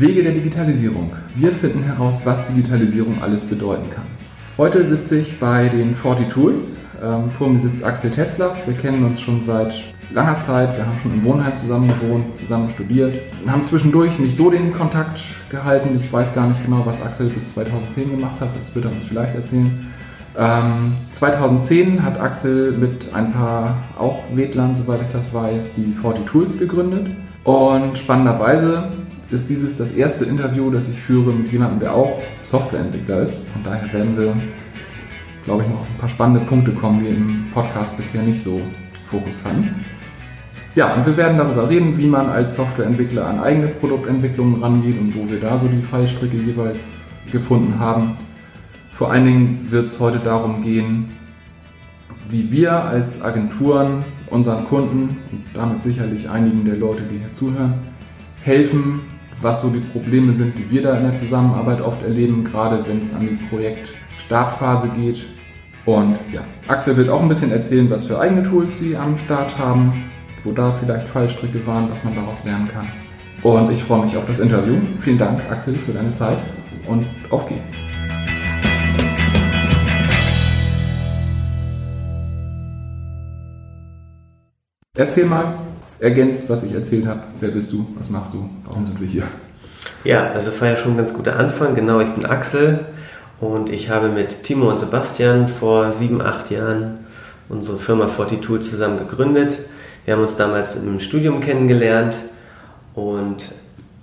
Wege der Digitalisierung. Wir finden heraus, was Digitalisierung alles bedeuten kann. Heute sitze ich bei den 40 Tools. Ähm, vor mir sitzt Axel Tetzlaff. Wir kennen uns schon seit langer Zeit. Wir haben schon im Wohnheim zusammen gewohnt, zusammen studiert. Wir haben zwischendurch nicht so den Kontakt gehalten. Ich weiß gar nicht genau, was Axel bis 2010 gemacht hat. Das wird er uns vielleicht erzählen. Ähm, 2010 hat Axel mit ein paar auch Wedlern, soweit ich das weiß, die 40 Tools gegründet. Und spannenderweise ist dieses das erste Interview, das ich führe mit jemandem, der auch Softwareentwickler ist. Von daher werden wir, glaube ich, noch auf ein paar spannende Punkte kommen, die im Podcast bisher nicht so Fokus hatten. Ja, und wir werden darüber reden, wie man als Softwareentwickler an eigene Produktentwicklungen rangeht und wo wir da so die Fallstricke jeweils gefunden haben. Vor allen Dingen wird es heute darum gehen, wie wir als Agenturen unseren Kunden und damit sicherlich einigen der Leute, die hier zuhören, helfen, was so die Probleme sind, die wir da in der Zusammenarbeit oft erleben, gerade wenn es an die Projektstartphase geht. Und ja, Axel wird auch ein bisschen erzählen, was für eigene Tools sie am Start haben, wo da vielleicht Fallstricke waren, was man daraus lernen kann. Und ich freue mich auf das Interview. Vielen Dank, Axel, für deine Zeit und auf geht's. Erzähl mal, ergänzt, was ich erzählt habe. Wer bist du? Was machst du? Warum sind wir hier? Ja, also war ja schon ein ganz guter Anfang. Genau, ich bin Axel und ich habe mit Timo und Sebastian vor sieben, acht Jahren unsere Firma Fortitude zusammen gegründet. Wir haben uns damals im Studium kennengelernt und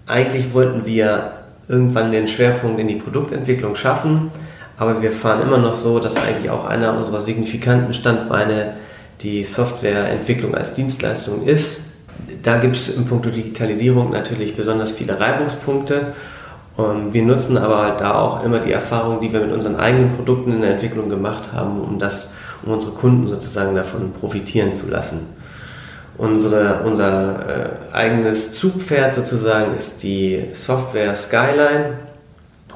eigentlich wollten wir irgendwann den Schwerpunkt in die Produktentwicklung schaffen, aber wir fahren immer noch so, dass eigentlich auch einer unserer signifikanten Standbeine die Softwareentwicklung als Dienstleistung ist. Da gibt es im Punkt Digitalisierung natürlich besonders viele Reibungspunkte. Und wir nutzen aber halt da auch immer die Erfahrung, die wir mit unseren eigenen Produkten in der Entwicklung gemacht haben, um das, um unsere Kunden sozusagen davon profitieren zu lassen. Unsere, unser äh, eigenes Zugpferd sozusagen ist die Software Skyline.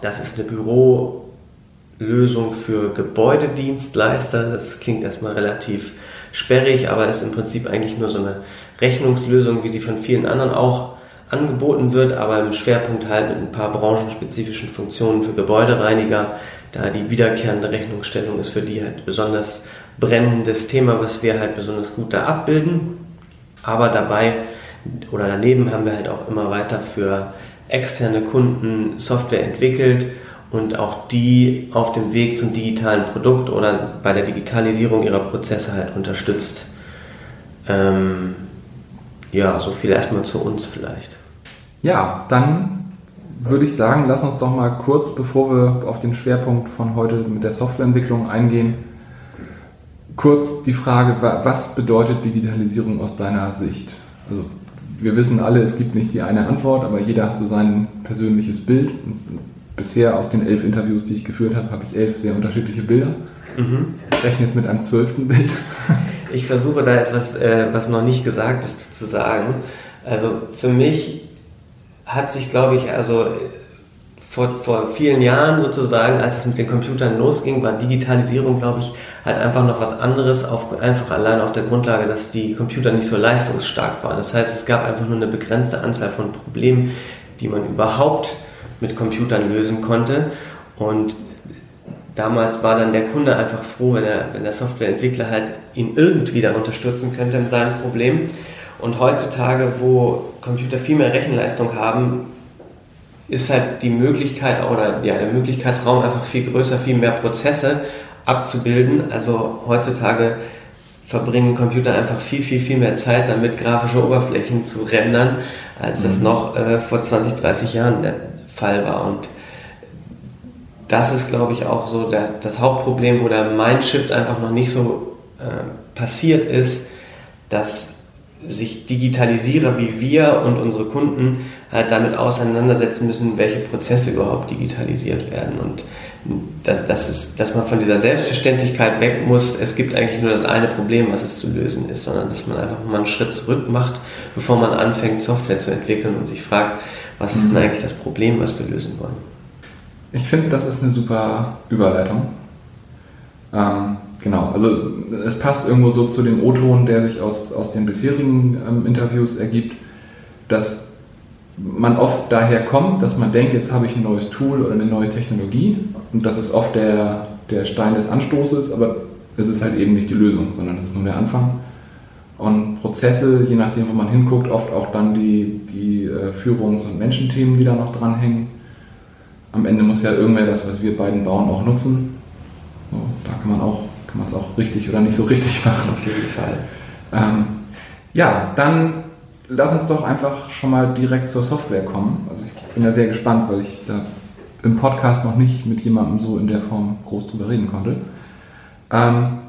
Das ist eine Bürolösung für Gebäudedienstleister. Das klingt erstmal relativ sperrig, aber ist im Prinzip eigentlich nur so eine Rechnungslösung, wie sie von vielen anderen auch angeboten wird, aber im Schwerpunkt halt mit ein paar branchenspezifischen Funktionen für Gebäudereiniger, da die wiederkehrende Rechnungsstellung ist für die halt besonders brennendes Thema, was wir halt besonders gut da abbilden. Aber dabei oder daneben haben wir halt auch immer weiter für externe Kunden Software entwickelt und auch die auf dem Weg zum digitalen Produkt oder bei der Digitalisierung ihrer Prozesse halt unterstützt. Ähm, ja, so viel erstmal zu uns vielleicht. Ja, dann würde ich sagen, lass uns doch mal kurz, bevor wir auf den Schwerpunkt von heute mit der Softwareentwicklung eingehen, kurz die Frage, was bedeutet Digitalisierung aus deiner Sicht? Also wir wissen alle, es gibt nicht die eine Antwort, aber jeder hat so sein persönliches Bild bisher aus den elf Interviews, die ich geführt habe, habe ich elf sehr unterschiedliche Bilder. Mhm. Ich rechne jetzt mit einem zwölften Bild. Ich versuche da etwas, äh, was noch nicht gesagt ist, zu sagen. Also für mich hat sich, glaube ich, also vor, vor vielen Jahren sozusagen, als es mit den Computern losging, war Digitalisierung, glaube ich, halt einfach noch was anderes, auf, einfach allein auf der Grundlage, dass die Computer nicht so leistungsstark waren. Das heißt, es gab einfach nur eine begrenzte Anzahl von Problemen, die man überhaupt mit Computern lösen konnte. Und damals war dann der Kunde einfach froh, wenn, er, wenn der Softwareentwickler halt ihn irgendwie da unterstützen könnte in seinem Problem. Und heutzutage, wo Computer viel mehr Rechenleistung haben, ist halt die Möglichkeit oder ja, der Möglichkeitsraum einfach viel größer, viel mehr Prozesse abzubilden. Also heutzutage verbringen Computer einfach viel, viel, viel mehr Zeit damit, grafische Oberflächen zu rendern, als mhm. das noch äh, vor 20, 30 Jahren der, Fall war. Und das ist, glaube ich, auch so der, das Hauptproblem, wo der Mindshift einfach noch nicht so äh, passiert ist, dass sich Digitalisierer wie wir und unsere Kunden halt damit auseinandersetzen müssen, welche Prozesse überhaupt digitalisiert werden. Und das, das ist, dass man von dieser Selbstverständlichkeit weg muss, es gibt eigentlich nur das eine Problem, was es zu lösen ist, sondern dass man einfach mal einen Schritt zurück macht, bevor man anfängt, Software zu entwickeln und sich fragt, was ist denn mhm. eigentlich das Problem, was wir lösen wollen? Ich finde, das ist eine super Überleitung. Ähm, genau, also es passt irgendwo so zu dem O-Ton, der sich aus, aus den bisherigen ähm, Interviews ergibt, dass man oft daher kommt, dass man denkt, jetzt habe ich ein neues Tool oder eine neue Technologie und das ist oft der, der Stein des Anstoßes, aber es ist halt eben nicht die Lösung, sondern es ist nur der Anfang. Und Prozesse, je nachdem, wo man hinguckt, oft auch dann die, die äh, Führungs- und Menschenthemen, die da noch dranhängen. Am Ende muss ja irgendwer das, was wir beiden bauen, auch nutzen. So, da kann man auch kann man es auch richtig oder nicht so richtig machen. Auf jeden Fall. Ähm, ja, dann lass uns doch einfach schon mal direkt zur Software kommen. Also ich bin ja sehr gespannt, weil ich da im Podcast noch nicht mit jemandem so in der Form groß drüber reden konnte. Ähm,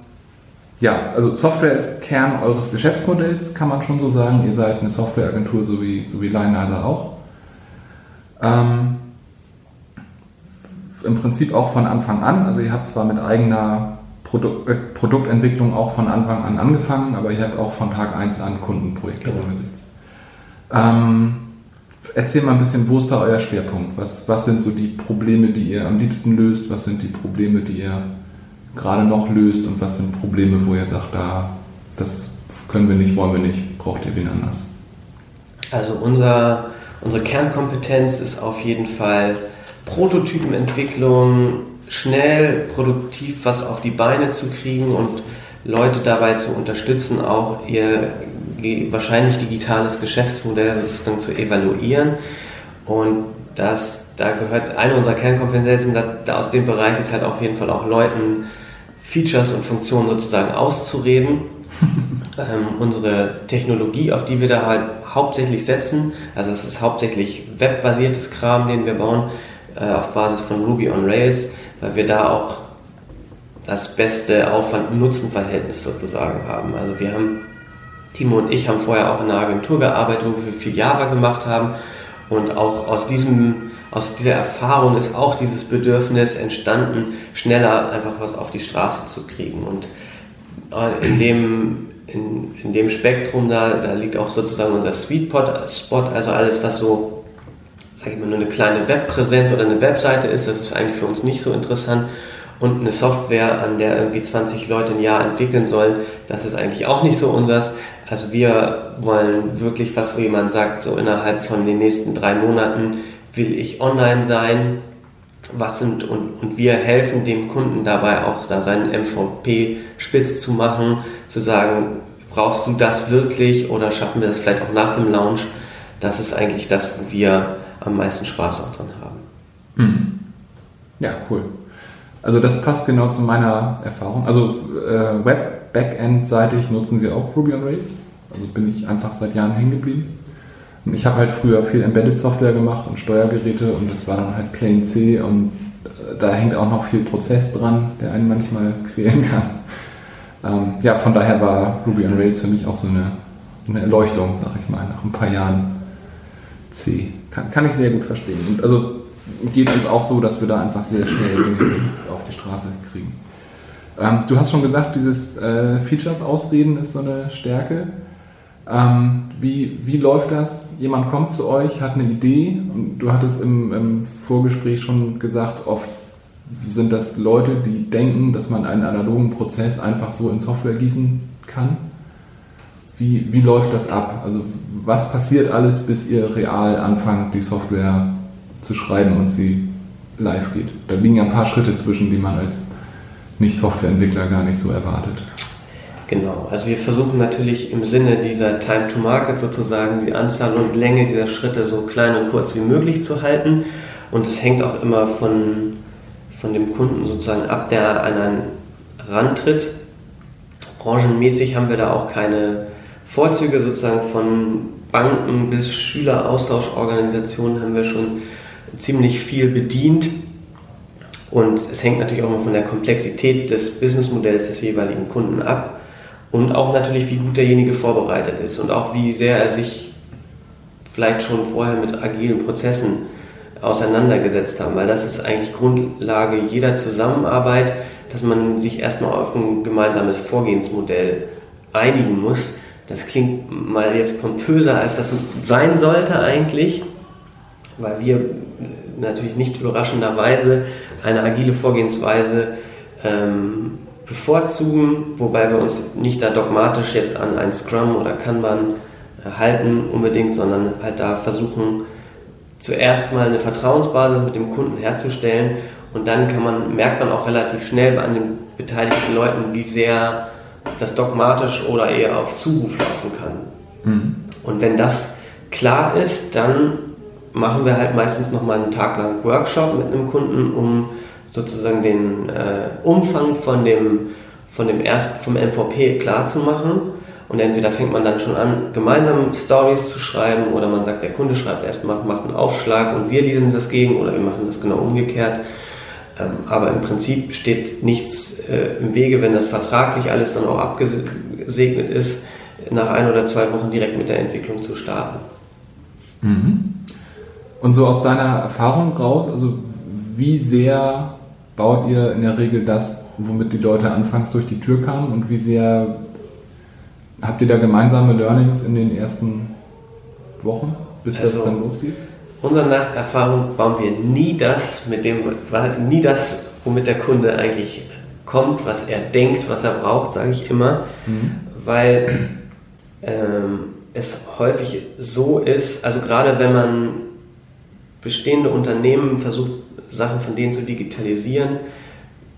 ja, also Software ist Kern eures Geschäftsmodells, kann man schon so sagen. Ihr seid eine Softwareagentur, so wie, so wie Lionizer auch. Ähm, Im Prinzip auch von Anfang an. Also ihr habt zwar mit eigener Produkt, äh, Produktentwicklung auch von Anfang an angefangen, aber ihr habt auch von Tag 1 an Kundenprojekte genau. umgesetzt. Ähm, erzähl mal ein bisschen, wo ist da euer Schwerpunkt? Was, was sind so die Probleme, die ihr am liebsten löst? Was sind die Probleme, die ihr gerade noch löst? Und was sind Probleme, wo ihr sagt, da, das können wir nicht, wollen wir nicht, braucht ihr wen anders? Also unser, unsere Kernkompetenz ist auf jeden Fall Prototypenentwicklung, schnell produktiv was auf die Beine zu kriegen und Leute dabei zu unterstützen, auch ihr wahrscheinlich digitales Geschäftsmodell sozusagen zu evaluieren. Und das, da gehört eine unserer Kernkompetenzen da, aus dem Bereich ist halt auf jeden Fall auch Leuten Features und Funktionen sozusagen auszureden. ähm, unsere Technologie, auf die wir da halt hauptsächlich setzen, also es ist hauptsächlich webbasiertes Kram, den wir bauen, auf Basis von Ruby on Rails, weil wir da auch das beste Aufwand-Nutzen-Verhältnis sozusagen haben. Also wir haben, Timo und ich haben vorher auch in einer Agentur gearbeitet, wo wir viel Java gemacht haben und auch aus diesem aus dieser Erfahrung ist auch dieses Bedürfnis entstanden, schneller einfach was auf die Straße zu kriegen. Und äh, in dem, in, in dem Spektrum da, da liegt auch sozusagen unser Sweet Spot, also alles, was so sage ich mal, nur eine kleine Webpräsenz oder eine Webseite ist, das ist eigentlich für uns nicht so interessant. Und eine Software, an der irgendwie 20 Leute ein Jahr entwickeln sollen, das ist eigentlich auch nicht so unseres. Also wir wollen wirklich was, wo jemand sagt, so innerhalb von den nächsten drei Monaten will ich online sein. Was sind und, und wir helfen dem Kunden dabei auch da seinen MVP spitz zu machen, zu sagen, brauchst du das wirklich oder schaffen wir das vielleicht auch nach dem Launch? Das ist eigentlich das, wo wir am meisten Spaß auch dran haben. Mhm. Ja, cool. Also das passt genau zu meiner Erfahrung. Also äh, Web-Backend-seitig nutzen wir auch Ruby on Rails. Also bin ich einfach seit Jahren hängen geblieben. Ich habe halt früher viel Embedded Software gemacht und Steuergeräte und das war dann halt Plain C und äh, da hängt auch noch viel Prozess dran, der einen manchmal quälen kann. Ähm, ja, von daher war Ruby on Rails für mich auch so eine, eine Erleuchtung, sag ich mal, nach ein paar Jahren C. Kann, kann ich sehr gut verstehen. Und also geht uns auch so, dass wir da einfach sehr schnell Dinge auf die Straße kriegen. Ähm, du hast schon gesagt, dieses äh, Features ausreden ist so eine Stärke. Ähm, wie, wie läuft das? Jemand kommt zu euch, hat eine Idee und du hattest im, im Vorgespräch schon gesagt, oft sind das Leute, die denken, dass man einen analogen Prozess einfach so in Software gießen kann. Wie, wie läuft das ab? Also was passiert alles, bis ihr real anfangt, die Software zu schreiben und sie live geht? Da liegen ja ein paar Schritte zwischen, die man als Nicht-Softwareentwickler gar nicht so erwartet. Genau, also wir versuchen natürlich im Sinne dieser Time to Market sozusagen die Anzahl und Länge dieser Schritte so klein und kurz wie möglich zu halten. Und es hängt auch immer von, von dem Kunden sozusagen ab, der an einen rantritt. Branchenmäßig haben wir da auch keine Vorzüge sozusagen von Banken bis Schüleraustauschorganisationen haben wir schon ziemlich viel bedient. Und es hängt natürlich auch immer von der Komplexität des Businessmodells des jeweiligen Kunden ab. Und auch natürlich, wie gut derjenige vorbereitet ist und auch wie sehr er sich vielleicht schon vorher mit agilen Prozessen auseinandergesetzt haben, weil das ist eigentlich Grundlage jeder Zusammenarbeit, dass man sich erstmal auf ein gemeinsames Vorgehensmodell einigen muss das klingt mal jetzt pompöser, als das sein sollte eigentlich, weil wir natürlich nicht überraschenderweise eine agile Vorgehensweise ähm, bevorzugen, wobei wir uns nicht da dogmatisch jetzt an ein Scrum oder Kanban äh, halten unbedingt, sondern halt da versuchen, zuerst mal eine Vertrauensbasis mit dem Kunden herzustellen. Und dann kann man, merkt man auch relativ schnell an den beteiligten Leuten, wie sehr das dogmatisch oder eher auf Zuruf laufen kann. Mhm. Und wenn das klar ist, dann machen wir halt meistens nochmal einen Tag lang Workshop mit einem Kunden, um sozusagen den äh, Umfang von dem, von dem erst, vom MVP klar zu machen. Und entweder fängt man dann schon an, gemeinsam Stories zu schreiben oder man sagt, der Kunde schreibt erstmal, macht einen Aufschlag und wir lesen das gegen oder wir machen das genau umgekehrt. Ähm, aber im Prinzip steht nichts äh, im Wege, wenn das vertraglich alles dann auch abgesegnet ist, nach ein oder zwei Wochen direkt mit der Entwicklung zu starten. Mhm. Und so aus deiner Erfahrung raus, also wie sehr baut ihr in der Regel das, womit die Leute anfangs durch die Tür kamen und wie sehr habt ihr da gemeinsame Learnings in den ersten Wochen, bis also, das dann losgeht? Unserer Erfahrung bauen wir nie das, mit dem, nie das, womit der Kunde eigentlich kommt, was er denkt, was er braucht, sage ich immer, mhm. weil ähm, es häufig so ist, also gerade wenn man bestehende Unternehmen versucht, Sachen von denen zu digitalisieren,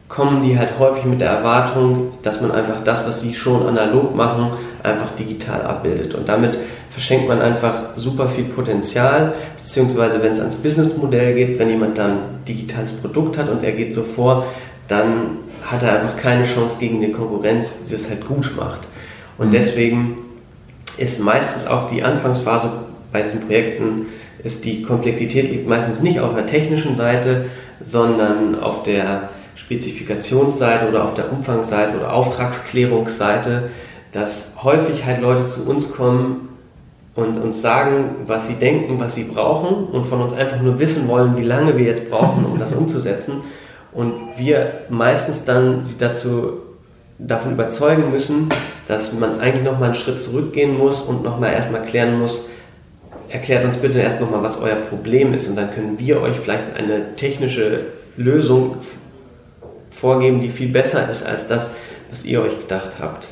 kommen die halt häufig mit der Erwartung, dass man einfach das, was sie schon analog machen, einfach digital abbildet. Und damit verschenkt man einfach super viel Potenzial, beziehungsweise wenn es ans Businessmodell geht, wenn jemand dann digitales Produkt hat und er geht so vor, dann hat er einfach keine Chance gegen die Konkurrenz, die das halt gut macht. Und mhm. deswegen ist meistens auch die Anfangsphase bei diesen Projekten, ist die Komplexität liegt meistens nicht auf der technischen Seite, sondern auf der Spezifikationsseite oder auf der Umfangsseite oder Auftragsklärungsseite, dass häufig halt Leute zu uns kommen und uns sagen, was sie denken, was sie brauchen und von uns einfach nur wissen wollen, wie lange wir jetzt brauchen, um das umzusetzen. Und wir meistens dann sie dazu davon überzeugen müssen, dass man eigentlich nochmal einen Schritt zurückgehen muss und nochmal erstmal klären muss, erklärt uns bitte erst nochmal, was euer Problem ist und dann können wir euch vielleicht eine technische Lösung vorgeben, die viel besser ist als das, was ihr euch gedacht habt.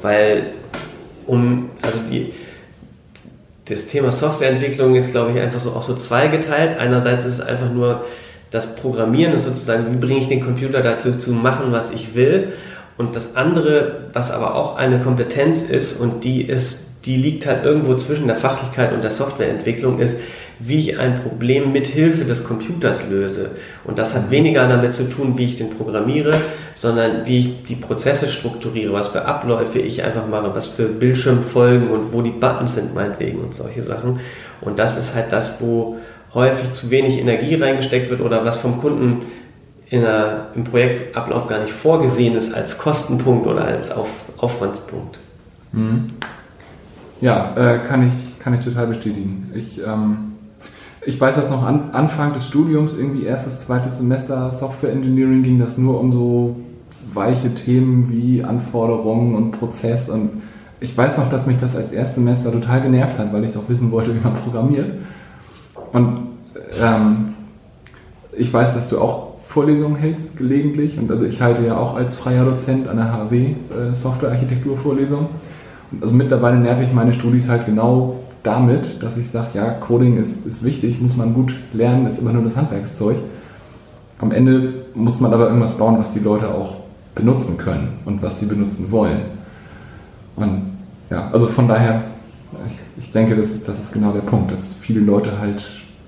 Weil um, also die, das Thema Softwareentwicklung ist, glaube ich, einfach so auch so zweigeteilt. Einerseits ist es einfach nur das Programmieren, ist sozusagen, wie bringe ich den Computer dazu zu machen, was ich will. Und das andere, was aber auch eine Kompetenz ist und die ist, die liegt halt irgendwo zwischen der Fachlichkeit und der Softwareentwicklung, ist, wie ich ein Problem mit Hilfe des Computers löse. Und das hat weniger damit zu tun, wie ich den programmiere, sondern wie ich die Prozesse strukturiere, was für Abläufe ich einfach mache, was für Bildschirmfolgen und wo die Buttons sind meinetwegen und solche Sachen. Und das ist halt das, wo häufig zu wenig Energie reingesteckt wird oder was vom Kunden in einer, im Projektablauf gar nicht vorgesehen ist als Kostenpunkt oder als Auf, Aufwandspunkt. Mhm. Ja, äh, kann, ich, kann ich total bestätigen. Ich ähm ich weiß dass noch, an, Anfang des Studiums, irgendwie erstes, zweites Semester Software Engineering, ging das nur um so weiche Themen wie Anforderungen und Prozess. Und ich weiß noch, dass mich das als Erstsemester total genervt hat, weil ich doch wissen wollte, wie man programmiert. Und ähm, ich weiß, dass du auch Vorlesungen hältst gelegentlich. Und also ich halte ja auch als freier Dozent an der HW äh, Softwarearchitektur Vorlesungen. also mittlerweile nerv ich meine Studis halt genau damit, dass ich sage, ja, Coding ist, ist wichtig, muss man gut lernen, ist immer nur das Handwerkszeug. Am Ende muss man aber irgendwas bauen, was die Leute auch benutzen können und was sie benutzen wollen. Und ja, also von daher, ich, ich denke, das ist, das ist genau der Punkt, dass viele Leute halt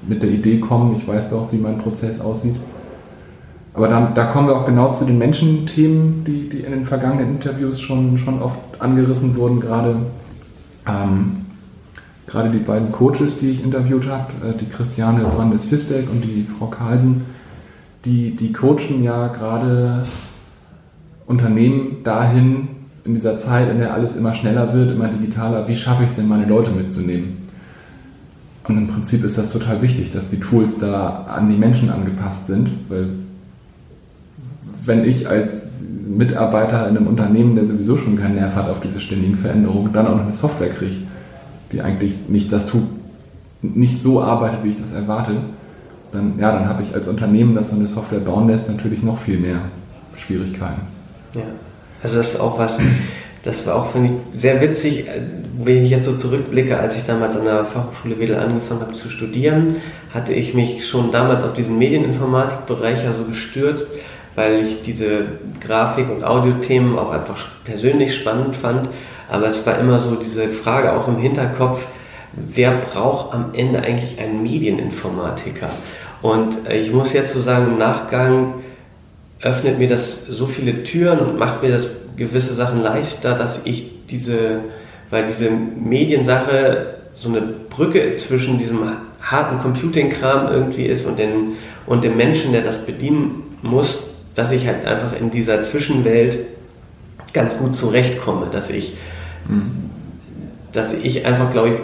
mit der Idee kommen, ich weiß doch, wie mein Prozess aussieht. Aber da, da kommen wir auch genau zu den Menschenthemen, die, die in den vergangenen Interviews schon, schon oft angerissen wurden, gerade ähm, gerade die beiden Coaches, die ich interviewt habe, äh, die Christiane Brandes-Fisbeck und die Frau Carlsen, die, die coachen ja gerade Unternehmen dahin, in dieser Zeit, in der alles immer schneller wird, immer digitaler, wie schaffe ich es denn, meine Leute mitzunehmen? Und im Prinzip ist das total wichtig, dass die Tools da an die Menschen angepasst sind, weil wenn ich als Mitarbeiter in einem Unternehmen, der sowieso schon keinen Nerv hat auf diese ständigen Veränderungen, dann auch noch eine Software kriege, die eigentlich nicht das tut, nicht so arbeitet, wie ich das erwarte, dann, ja, dann habe ich als Unternehmen, das so eine Software bauen lässt, natürlich noch viel mehr Schwierigkeiten. Ja, also das ist auch was, das war auch, finde ich, sehr witzig, wenn ich jetzt so zurückblicke, als ich damals an der Fachhochschule Wedel angefangen habe zu studieren, hatte ich mich schon damals auf diesen Medieninformatikbereich also gestürzt, weil ich diese Grafik- und Audiothemen auch einfach persönlich spannend fand. Aber es war immer so diese Frage auch im Hinterkopf, wer braucht am Ende eigentlich einen Medieninformatiker? Und äh, ich muss jetzt so sagen, im Nachgang öffnet mir das so viele Türen und macht mir das gewisse Sachen leichter, dass ich diese, weil diese Mediensache so eine Brücke zwischen diesem harten Computing-Kram irgendwie ist und, den, und dem Menschen, der das bedienen muss, dass ich halt einfach in dieser Zwischenwelt ganz gut zurechtkomme, dass ich, mhm. dass ich einfach, glaube ich,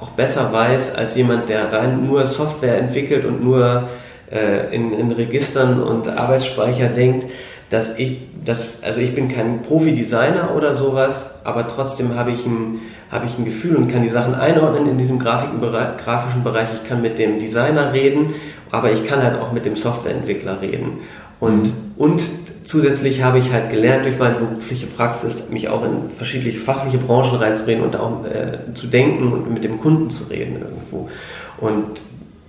auch besser weiß als jemand, der rein nur Software entwickelt und nur äh, in, in Registern und Arbeitsspeicher denkt, dass ich, das, also ich bin kein Profi-Designer oder sowas, aber trotzdem habe ich, ein, habe ich ein Gefühl und kann die Sachen einordnen in diesem grafischen Bereich. Ich kann mit dem Designer reden, aber ich kann halt auch mit dem Softwareentwickler reden. Und, mhm. und zusätzlich habe ich halt gelernt durch meine berufliche Praxis, mich auch in verschiedene fachliche Branchen reinzureden und auch äh, zu denken und mit dem Kunden zu reden irgendwo. Und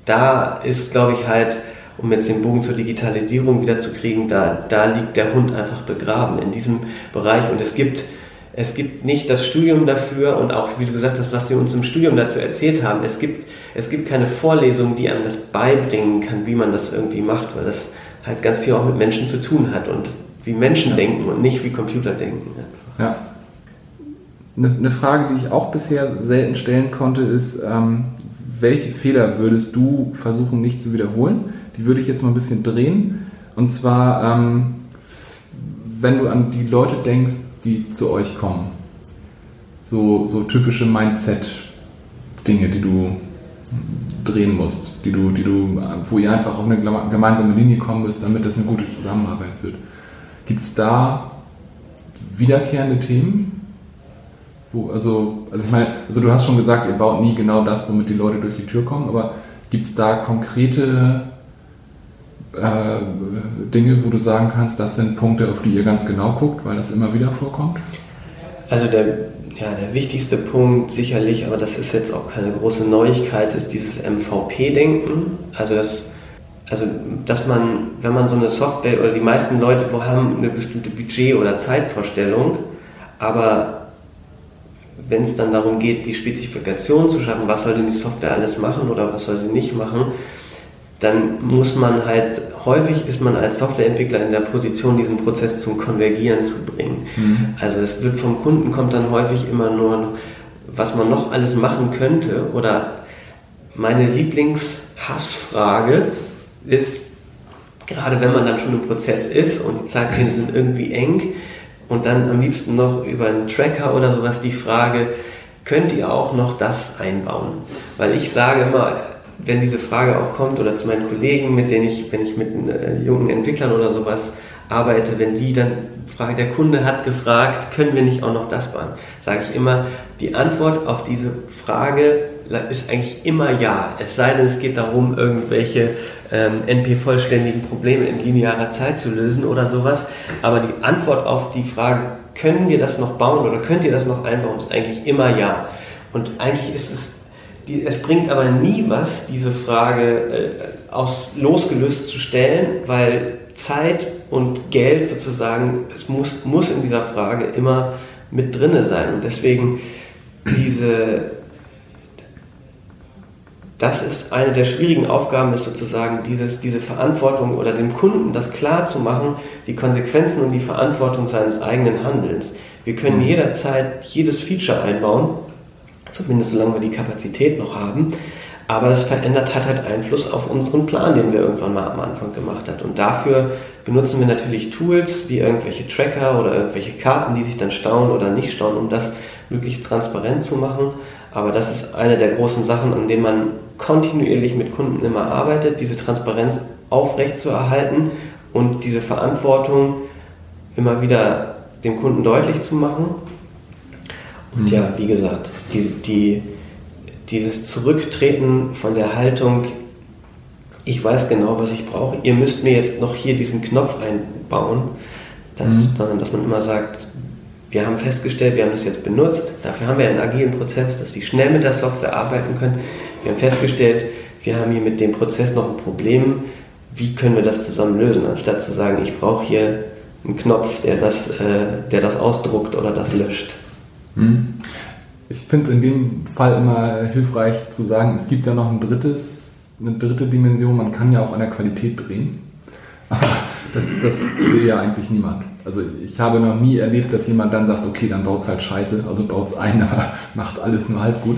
da ist, glaube ich, halt, um jetzt den Bogen zur Digitalisierung wieder zu kriegen, da, da liegt der Hund einfach begraben in diesem Bereich. Und es gibt, es gibt nicht das Studium dafür und auch, wie du gesagt hast, was sie uns im Studium dazu erzählt haben, es gibt, es gibt keine Vorlesung, die einem das beibringen kann, wie man das irgendwie macht, weil das halt ganz viel auch mit Menschen zu tun hat und wie Menschen ja. denken und nicht wie Computer denken. Ja. Eine Frage, die ich auch bisher selten stellen konnte, ist, ähm, welche Fehler würdest du versuchen nicht zu wiederholen? Die würde ich jetzt mal ein bisschen drehen. Und zwar, ähm, wenn du an die Leute denkst, die zu euch kommen. So, so typische Mindset-Dinge, die du drehen musst, die du, die du, wo ihr einfach auf eine gemeinsame Linie kommen müsst, damit das eine gute Zusammenarbeit wird. Gibt es da wiederkehrende Themen? Wo, also, also ich meine, also du hast schon gesagt, ihr baut nie genau das, womit die Leute durch die Tür kommen, aber gibt es da konkrete äh, Dinge, wo du sagen kannst, das sind Punkte, auf die ihr ganz genau guckt, weil das immer wieder vorkommt? Also der, ja, der wichtigste Punkt sicherlich, aber das ist jetzt auch keine große Neuigkeit, ist dieses MVP-Denken. Also das, also dass man, wenn man so eine Software oder die meisten Leute haben eine bestimmte Budget- oder Zeitvorstellung, aber wenn es dann darum geht, die Spezifikation zu schaffen, was soll denn die Software alles machen oder was soll sie nicht machen, dann muss man halt, häufig ist man als Softwareentwickler in der Position, diesen Prozess zum Konvergieren zu bringen. Mhm. Also es wird vom Kunden kommt dann häufig immer nur, was man noch alles machen könnte oder meine Lieblingshassfrage ist, gerade wenn man dann schon im Prozess ist und die Zeitpläne sind irgendwie eng, und dann am liebsten noch über einen Tracker oder sowas die Frage, könnt ihr auch noch das einbauen? Weil ich sage immer, wenn diese Frage auch kommt oder zu meinen Kollegen, mit denen ich, wenn ich mit äh, jungen Entwicklern oder sowas arbeite, wenn die dann fragen, der Kunde hat gefragt, können wir nicht auch noch das bauen? Sage ich immer, die Antwort auf diese Frage ist eigentlich immer ja. Es sei denn, es geht darum, irgendwelche ähm, NP-vollständigen Probleme in linearer Zeit zu lösen oder sowas. Aber die Antwort auf die Frage, können wir das noch bauen oder könnt ihr das noch einbauen, ist eigentlich immer ja. Und eigentlich ist es, die, es bringt aber nie was, diese Frage äh, aus, losgelöst zu stellen, weil Zeit und Geld sozusagen, es muss, muss in dieser Frage immer mit drinne sein. Und deswegen diese das ist eine der schwierigen Aufgaben, ist sozusagen dieses, diese Verantwortung oder dem Kunden das klar zu machen, die Konsequenzen und die Verantwortung seines eigenen Handelns. Wir können mhm. jederzeit jedes Feature einbauen, zumindest solange wir die Kapazität noch haben, aber das verändert hat halt Einfluss auf unseren Plan, den wir irgendwann mal am Anfang gemacht haben. Und dafür benutzen wir natürlich Tools wie irgendwelche Tracker oder irgendwelche Karten, die sich dann stauen oder nicht stauen, um das möglichst transparent zu machen. Aber das ist eine der großen Sachen, an denen man kontinuierlich mit Kunden immer arbeitet, diese Transparenz aufrechtzuerhalten und diese Verantwortung immer wieder dem Kunden deutlich zu machen. Und mhm. ja, wie gesagt, die, die, dieses Zurücktreten von der Haltung, ich weiß genau, was ich brauche, ihr müsst mir jetzt noch hier diesen Knopf einbauen, das, mhm. sondern dass man immer sagt, wir haben festgestellt, wir haben das jetzt benutzt, dafür haben wir einen agilen Prozess, dass sie schnell mit der Software arbeiten können. Wir haben festgestellt, wir haben hier mit dem Prozess noch ein Problem, wie können wir das zusammen lösen, anstatt zu sagen, ich brauche hier einen Knopf, der das, äh, der das ausdruckt oder das löscht. Hm. Ich finde es in dem Fall immer hilfreich zu sagen, es gibt ja noch ein drittes, eine dritte Dimension, man kann ja auch an der Qualität drehen. Aber das, das will ja eigentlich niemand. Also ich habe noch nie erlebt, dass jemand dann sagt, okay, dann baut es halt scheiße, also baut es ein, aber macht alles nur halb gut.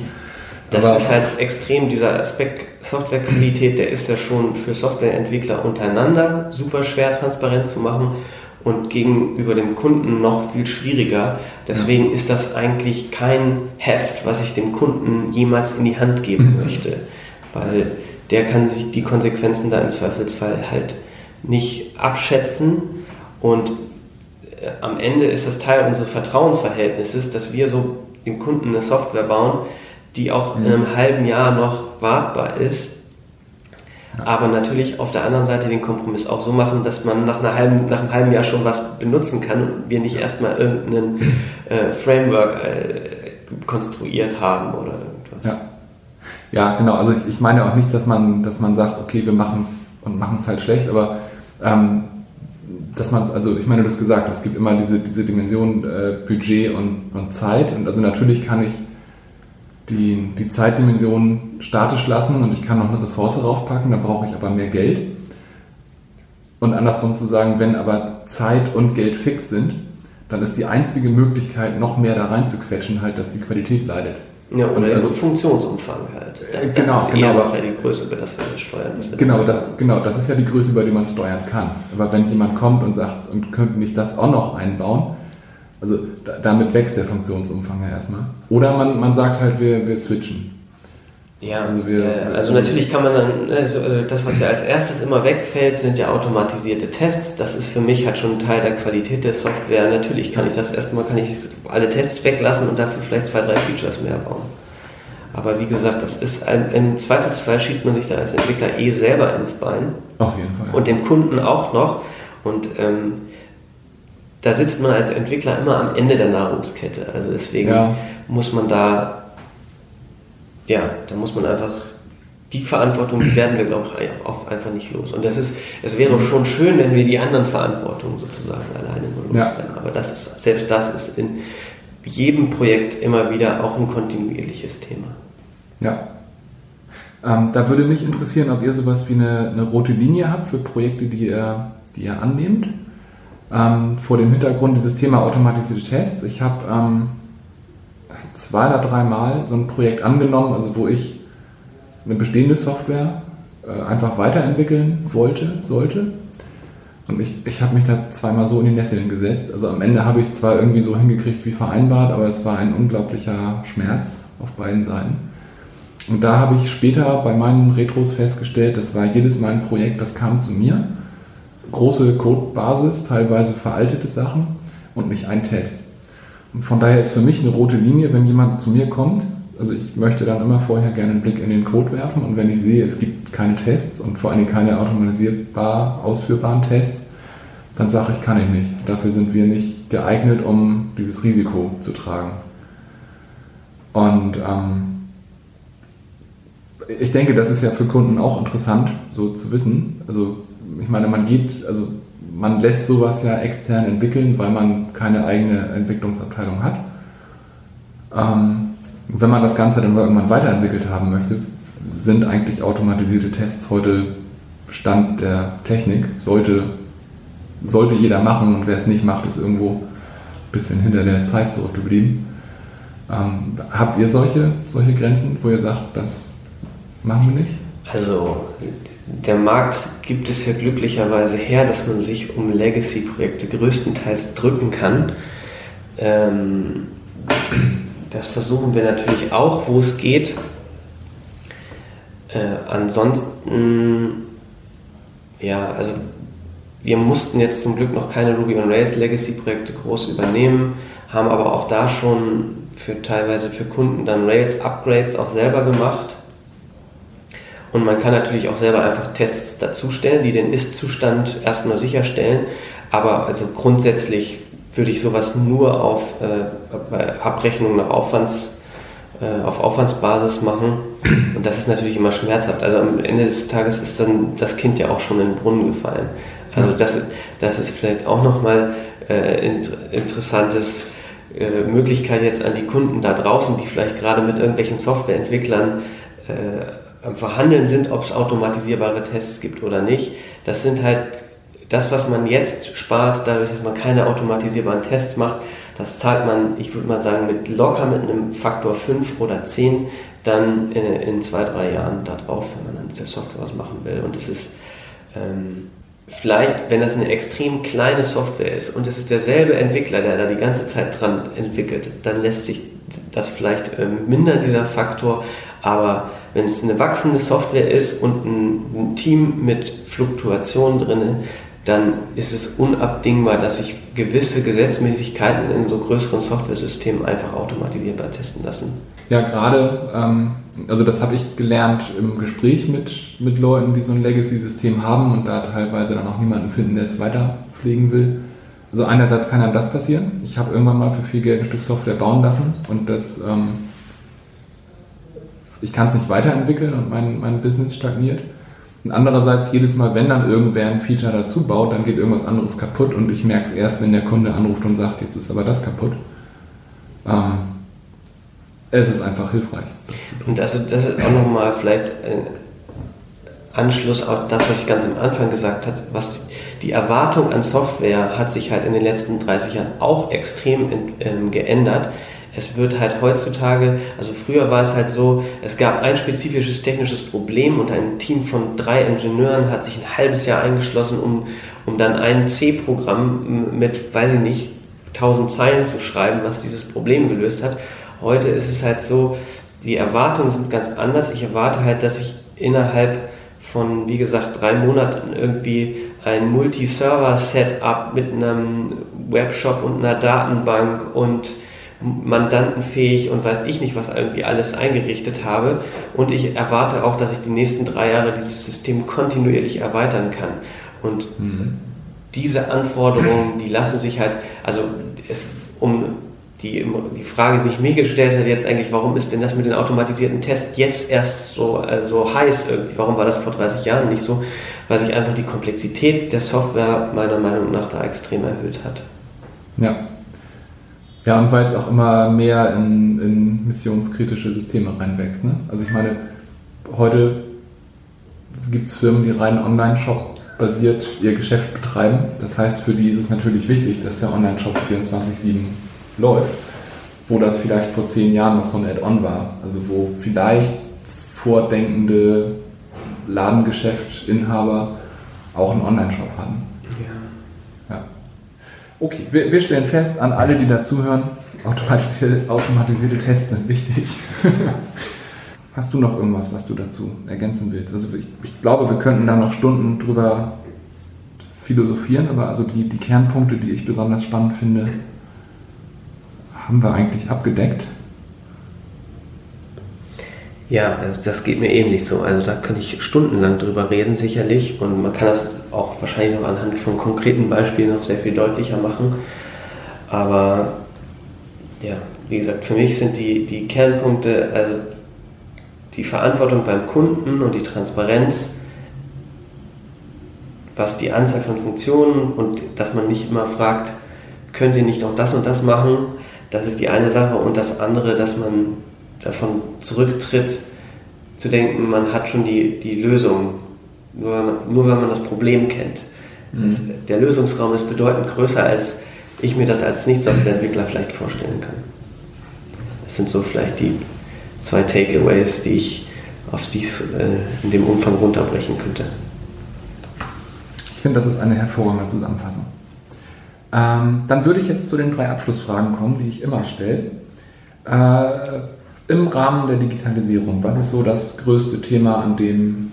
Das aber ist halt extrem, dieser Aspekt Softwarequalität, der ist ja schon für Softwareentwickler untereinander super schwer transparent zu machen und gegenüber dem Kunden noch viel schwieriger. Deswegen ja. ist das eigentlich kein Heft, was ich dem Kunden jemals in die Hand geben mhm. möchte, weil der kann sich die Konsequenzen da im Zweifelsfall halt nicht abschätzen und äh, am Ende ist es Teil unseres Vertrauensverhältnisses, dass wir so dem Kunden eine Software bauen, die auch mhm. in einem halben Jahr noch wartbar ist. Aber natürlich auf der anderen Seite den Kompromiss auch so machen, dass man nach, einer halben, nach einem halben Jahr schon was benutzen kann und wir nicht erstmal irgendein äh, Framework äh, konstruiert haben oder irgendwas. Ja, ja genau. Also ich, ich meine auch nicht, dass man, dass man sagt, okay, wir machen es und machen es halt schlecht, aber ähm, dass man, also ich meine, du hast gesagt, es gibt immer diese, diese Dimension äh, Budget und, und Zeit. Und also natürlich kann ich die, die Zeitdimension statisch lassen und ich kann noch eine Ressource draufpacken, da brauche ich aber mehr Geld. Und andersrum zu sagen, wenn aber Zeit und Geld fix sind, dann ist die einzige Möglichkeit, noch mehr da reinzuquetschen, halt, dass die Qualität leidet. Ja, oder und also, Funktionsumfang halt. Das, das genau, ist genau. eher die Größe, über das wir das steuern. Das genau, das, genau, das ist ja die Größe, über die man steuern kann. Aber wenn jemand kommt und sagt, und könnte nicht das auch noch einbauen, also da, damit wächst der Funktionsumfang ja erstmal. Oder man, man sagt halt, wir, wir switchen. Ja, also, wir, ja, also natürlich kann man dann, also das, was ja als erstes immer wegfällt, sind ja automatisierte Tests. Das ist für mich halt schon ein Teil der Qualität der Software. Natürlich kann ich das erstmal, kann ich alle Tests weglassen und dafür vielleicht zwei, drei Features mehr bauen. Aber wie gesagt, das ist ein, im Zweifelsfall schießt man sich da als Entwickler eh selber ins Bein. Auf jeden Fall. Und dem Kunden auch noch. Und ähm, da sitzt man als Entwickler immer am Ende der Nahrungskette. Also deswegen ja. muss man da ja, da muss man einfach die Verantwortung, die werden wir, glaube ich, auch einfach nicht los. Und das ist, es wäre mhm. schon schön, wenn wir die anderen Verantwortungen sozusagen alleine nur loswerden. Ja. Aber das ist, selbst das ist in jedem Projekt immer wieder auch ein kontinuierliches Thema. Ja. Ähm, da würde mich interessieren, ob ihr sowas wie eine, eine, rote Linie habt für Projekte, die ihr, die ihr annehmt. Ähm, vor dem Hintergrund dieses Thema automatisierte Tests. Ich habe ähm, zwei oder dreimal so ein Projekt angenommen, also wo ich eine bestehende Software äh, einfach weiterentwickeln wollte, sollte. Und ich, ich habe mich da zweimal so in die Nesseln gesetzt. Also am Ende habe ich es zwar irgendwie so hingekriegt wie vereinbart, aber es war ein unglaublicher Schmerz auf beiden Seiten. Und da habe ich später bei meinen Retros festgestellt, das war jedes Mal ein Projekt, das kam zu mir. Große Codebasis, teilweise veraltete Sachen und nicht ein Test. Und von daher ist für mich eine rote Linie, wenn jemand zu mir kommt. Also ich möchte dann immer vorher gerne einen Blick in den Code werfen und wenn ich sehe, es gibt keine Tests und vor allem keine automatisierbar ausführbaren Tests, dann sage ich, kann ich nicht. Dafür sind wir nicht geeignet, um dieses Risiko zu tragen. Und ähm, ich denke, das ist ja für Kunden auch interessant, so zu wissen. Also ich meine, man geht, also man lässt sowas ja extern entwickeln, weil man keine eigene Entwicklungsabteilung hat. Ähm, wenn man das Ganze dann irgendwann weiterentwickelt haben möchte, sind eigentlich automatisierte Tests heute Stand der Technik. Sollte, sollte jeder machen und wer es nicht macht, ist irgendwo ein bisschen hinter der Zeit zurückgeblieben. Ähm, habt ihr solche, solche Grenzen, wo ihr sagt, das machen wir nicht? Also der Markt gibt es ja glücklicherweise her, dass man sich um Legacy-Projekte größtenteils drücken kann. Ähm, das versuchen wir natürlich auch, wo es geht. Äh, ansonsten, ja, also wir mussten jetzt zum Glück noch keine Ruby on Rails Legacy-Projekte groß übernehmen, haben aber auch da schon für teilweise für Kunden dann Rails-Upgrades auch selber gemacht und man kann natürlich auch selber einfach Tests dazustellen, die den Ist-Zustand erstmal sicherstellen. Aber also grundsätzlich würde ich sowas nur auf äh, Abrechnung nach Aufwands, äh, auf Aufwandsbasis machen. Und das ist natürlich immer schmerzhaft. Also am Ende des Tages ist dann das Kind ja auch schon in den Brunnen gefallen. Also das, das ist vielleicht auch nochmal äh, int interessantes äh, Möglichkeit jetzt an die Kunden da draußen, die vielleicht gerade mit irgendwelchen Softwareentwicklern äh, am Verhandeln sind, ob es automatisierbare Tests gibt oder nicht. Das sind halt das, was man jetzt spart, dadurch, dass man keine automatisierbaren Tests macht, das zahlt man, ich würde mal sagen, mit locker mit einem Faktor 5 oder 10 dann in, in zwei, drei Jahren da drauf, wenn man an der Software was machen will. Und es ist ähm, vielleicht, wenn das eine extrem kleine Software ist und es ist derselbe Entwickler, der da die ganze Zeit dran entwickelt, dann lässt sich das vielleicht ähm, mindern, dieser Faktor. Aber wenn es eine wachsende Software ist und ein, ein Team mit Fluktuation drin, dann ist es unabdingbar, dass sich gewisse Gesetzmäßigkeiten in so größeren Software-Systemen einfach automatisierbar testen lassen. Ja, gerade, ähm, also das habe ich gelernt im Gespräch mit, mit Leuten, die so ein Legacy-System haben und da teilweise dann auch niemanden finden, der es weiter pflegen will. Also einerseits kann einem das passieren. Ich habe irgendwann mal für viel Geld ein Stück Software bauen lassen und das, ähm, ich kann es nicht weiterentwickeln und mein, mein Business stagniert. Und andererseits, jedes Mal, wenn dann irgendwer ein Feature dazu baut, dann geht irgendwas anderes kaputt und ich merke es erst, wenn der Kunde anruft und sagt, jetzt ist aber das kaputt. Ähm, es ist einfach hilfreich. Und also das ist auch nochmal vielleicht ein Anschluss auf das, was ich ganz am Anfang gesagt habe, was die Erwartung an Software hat sich halt in den letzten 30 Jahren auch extrem ähm, geändert es wird halt heutzutage, also früher war es halt so, es gab ein spezifisches technisches Problem und ein Team von drei Ingenieuren hat sich ein halbes Jahr eingeschlossen, um, um dann ein C-Programm mit, weiß ich nicht, 1000 Zeilen zu schreiben, was dieses Problem gelöst hat. Heute ist es halt so, die Erwartungen sind ganz anders. Ich erwarte halt, dass ich innerhalb von, wie gesagt, drei Monaten irgendwie ein Multi-Server-Setup mit einem Webshop und einer Datenbank und mandantenfähig und weiß ich nicht, was irgendwie alles eingerichtet habe. Und ich erwarte auch, dass ich die nächsten drei Jahre dieses System kontinuierlich erweitern kann. Und mhm. diese Anforderungen, die lassen sich halt, also es, um die, die Frage, die sich mir gestellt hat, jetzt eigentlich, warum ist denn das mit den automatisierten Tests jetzt erst so, äh, so heiß irgendwie? Warum war das vor 30 Jahren nicht so? Weil sich einfach die Komplexität der Software meiner Meinung nach da extrem erhöht hat. Ja, ja, und weil es auch immer mehr in, in missionskritische Systeme reinwächst. Ne? Also ich meine, heute gibt es Firmen, die rein Online-Shop basiert ihr Geschäft betreiben. Das heißt, für die ist es natürlich wichtig, dass der Online-Shop 24-7 läuft, wo das vielleicht vor zehn Jahren noch so ein Add-on war. Also wo vielleicht vordenkende Ladengeschäftinhaber auch einen Online-Shop hatten. Okay, wir, wir, stellen fest, an alle, die dazuhören, automatisierte, automatisierte Tests sind wichtig. Hast du noch irgendwas, was du dazu ergänzen willst? Also ich, ich, glaube, wir könnten da noch Stunden drüber philosophieren, aber also die, die Kernpunkte, die ich besonders spannend finde, haben wir eigentlich abgedeckt. Ja, also das geht mir ähnlich so. Also da kann ich stundenlang drüber reden, sicherlich. Und man kann das auch wahrscheinlich noch anhand von konkreten Beispielen noch sehr viel deutlicher machen. Aber ja, wie gesagt, für mich sind die, die Kernpunkte, also die Verantwortung beim Kunden und die Transparenz, was die Anzahl von Funktionen und dass man nicht immer fragt, könnt ihr nicht auch das und das machen, das ist die eine Sache. Und das andere, dass man davon zurücktritt, zu denken, man hat schon die, die Lösung, nur, nur wenn man das Problem kennt. Mhm. Das, der Lösungsraum ist bedeutend größer, als ich mir das als Nicht-Softwareentwickler vielleicht vorstellen kann. Das sind so vielleicht die zwei Takeaways, die ich auf dies äh, in dem Umfang runterbrechen könnte. Ich finde, das ist eine hervorragende Zusammenfassung. Ähm, dann würde ich jetzt zu den drei Abschlussfragen kommen, die ich immer stelle. Äh, im Rahmen der Digitalisierung, was ist so das größte Thema, an dem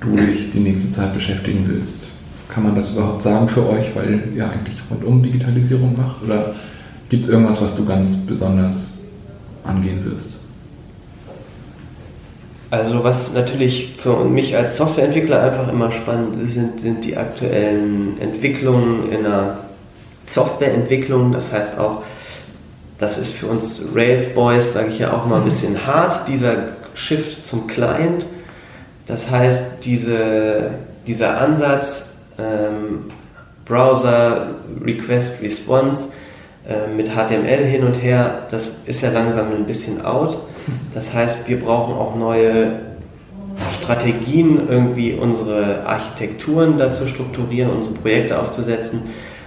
du dich die nächste Zeit beschäftigen willst? Kann man das überhaupt sagen für euch, weil ihr eigentlich rundum Digitalisierung macht? Oder gibt es irgendwas, was du ganz besonders angehen wirst? Also was natürlich für mich als Softwareentwickler einfach immer spannend ist, sind, sind die aktuellen Entwicklungen in der Softwareentwicklung, das heißt auch, das ist für uns Rails Boys, sage ich ja auch mal ein bisschen hart, dieser Shift zum Client. Das heißt, diese, dieser Ansatz ähm, Browser Request Response äh, mit HTML hin und her, das ist ja langsam ein bisschen out. Das heißt, wir brauchen auch neue Strategien, irgendwie unsere Architekturen dazu strukturieren, unsere Projekte aufzusetzen.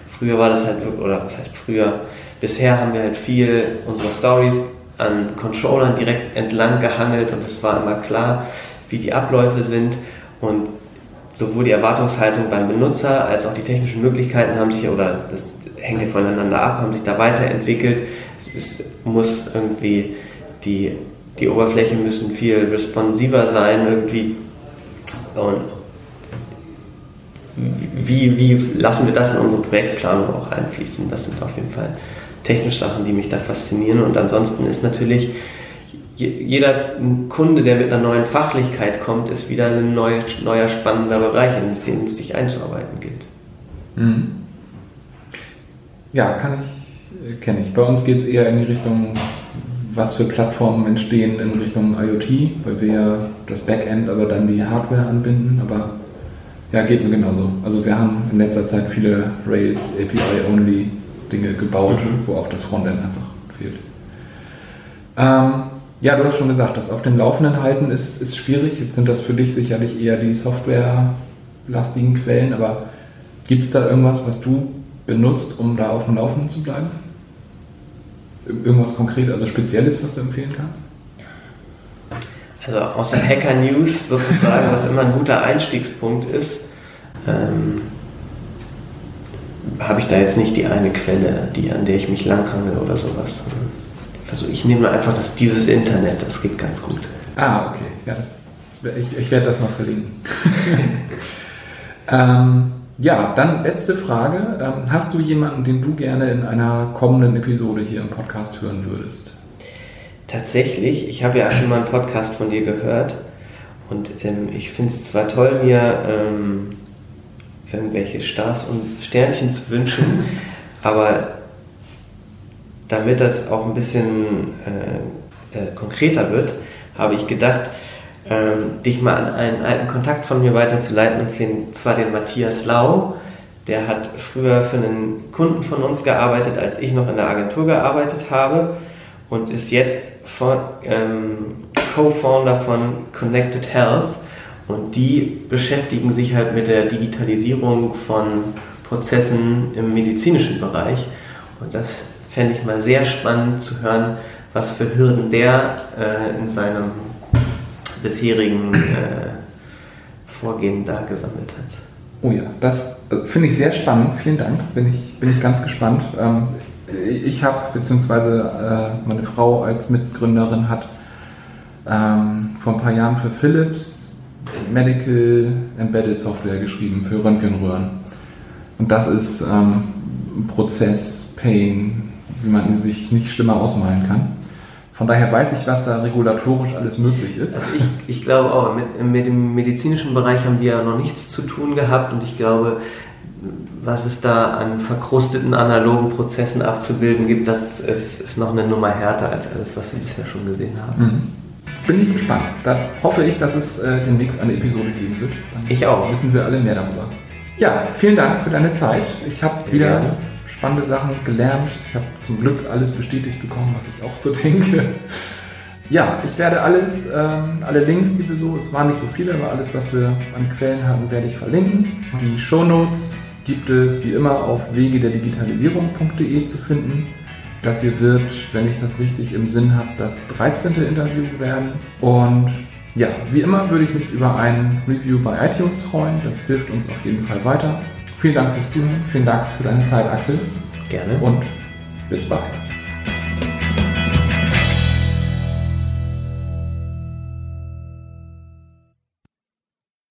Früher war das halt, oder was heißt früher, bisher haben wir halt viel unsere Stories an Controllern direkt entlang gehangelt und es war immer klar, wie die Abläufe sind und sowohl die Erwartungshaltung beim Benutzer als auch die technischen Möglichkeiten haben sich oder das hängt ja voneinander ab, haben sich da weiterentwickelt. Es muss irgendwie die, die Oberfläche müssen viel responsiver sein irgendwie und wie, wie lassen wir das in unsere Projektplanung auch einfließen? Das sind auf jeden Fall technische Sachen, die mich da faszinieren. Und ansonsten ist natürlich jeder Kunde, der mit einer neuen Fachlichkeit kommt, ist wieder ein neuer, neuer spannender Bereich, in den es sich einzuarbeiten gilt. Mhm. Ja, kann ich, äh, kenne ich. Bei uns geht es eher in die Richtung, was für Plattformen entstehen in Richtung IoT, weil wir ja das Backend, aber dann die Hardware anbinden. Aber ja, geht mir genauso. Also wir haben in letzter Zeit viele Rails, API-only Dinge gebaut, mhm. wo auch das Frontend einfach fehlt. Ähm, ja, du hast schon gesagt, das auf dem Laufenden halten ist, ist schwierig. Jetzt sind das für dich sicherlich eher die softwarelastigen Quellen, aber gibt es da irgendwas, was du benutzt, um da auf dem Laufenden zu bleiben? Irgendwas konkret, also Spezielles, was du empfehlen kannst? Also außer Hacker News sozusagen, was immer ein guter Einstiegspunkt ist, ähm, habe ich da jetzt nicht die eine Quelle, die, an der ich mich langhange oder sowas. Also ich nehme einfach das, dieses Internet, das geht ganz gut. Ah, okay. Ja, das, ich, ich werde das mal verlinken. ähm, ja, dann letzte Frage. Ähm, hast du jemanden, den du gerne in einer kommenden Episode hier im Podcast hören würdest? Tatsächlich, ich habe ja schon mal einen Podcast von dir gehört und ähm, ich finde es zwar toll, mir ähm, irgendwelche Stars und Sternchen zu wünschen, aber damit das auch ein bisschen äh, äh, konkreter wird, habe ich gedacht, ähm, dich mal an einen alten Kontakt von mir weiterzuleiten, und zwar den Matthias Lau. Der hat früher für einen Kunden von uns gearbeitet, als ich noch in der Agentur gearbeitet habe und ist jetzt ähm, Co-Founder von Connected Health. Und die beschäftigen sich halt mit der Digitalisierung von Prozessen im medizinischen Bereich. Und das fände ich mal sehr spannend zu hören, was für Hürden der äh, in seinem bisherigen äh, Vorgehen da gesammelt hat. Oh ja, das äh, finde ich sehr spannend. Vielen Dank. Bin ich, bin ich ganz gespannt. Ähm, ich habe, beziehungsweise äh, meine Frau als Mitgründerin hat ähm, vor ein paar Jahren für Philips Medical Embedded Software geschrieben für Röntgenröhren. Und das ist ähm, ein Prozess, Pain, wie man sich nicht schlimmer ausmalen kann. Von daher weiß ich, was da regulatorisch alles möglich ist. Also ich, ich glaube auch, mit, mit dem medizinischen Bereich haben wir ja noch nichts zu tun gehabt und ich glaube, was es da an verkrusteten analogen Prozessen abzubilden gibt, das ist, ist noch eine Nummer härter als alles, was wir bisher schon gesehen haben. Mhm. Bin ich gespannt. Da hoffe ich, dass es äh, demnächst eine Episode geben wird. Dann ich auch. Wissen wir alle mehr darüber. Ja, vielen dank für deine Zeit. Ich habe wieder gerne spannende Sachen gelernt. Ich habe zum Glück alles bestätigt bekommen, was ich auch so denke. Ja, ich werde alles, ähm, alle Links, die wir so, es waren nicht so viele, aber alles, was wir an Quellen hatten, werde ich verlinken. Die Shownotes gibt es wie immer auf wegederdigitalisierung.de zu finden. Das hier wird, wenn ich das richtig im Sinn habe, das 13. Interview werden. Und ja, wie immer würde ich mich über ein Review bei iTunes freuen. Das hilft uns auf jeden Fall weiter. Vielen Dank fürs Zuhören. Vielen Dank für deine Zeit, Axel. Gerne. Und bis bald.